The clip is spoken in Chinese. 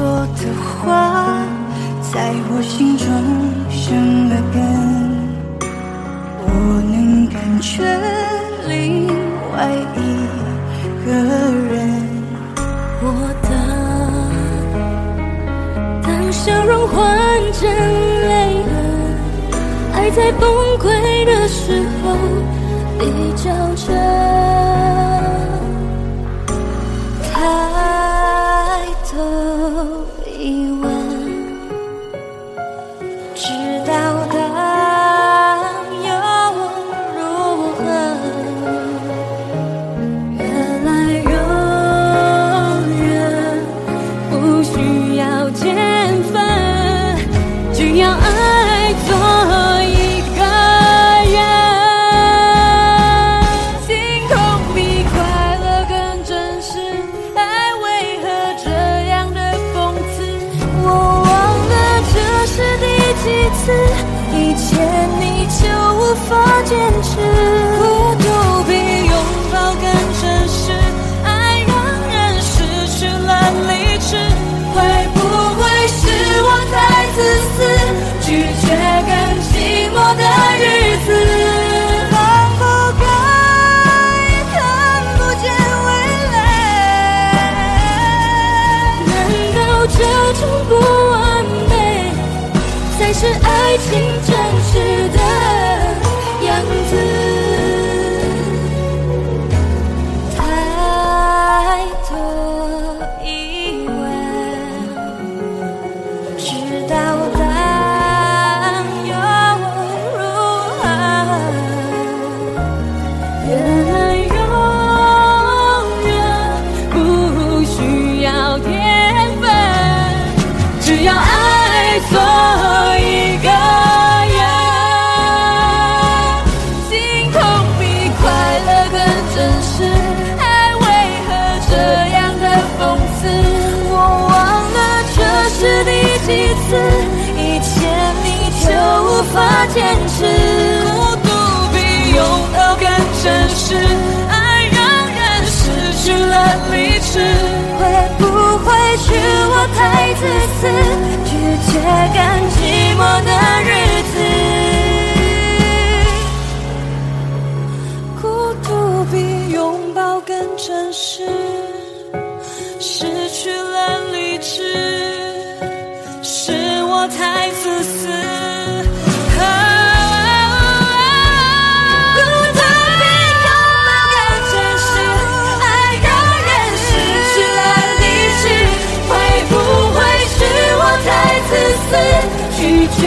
说的话在我心中生了根，我能感觉另外一个人。我的当笑容换成泪痕，爱在崩溃的时候比较真。前是爱情真实的一切你就无法坚持。孤独比拥抱更真实。爱让人失去了理智，会不会是我太自私？拒绝更寂寞的日子。孤独比拥抱更真实。是。自私不爱人失去了理智会不会是我太自私拒绝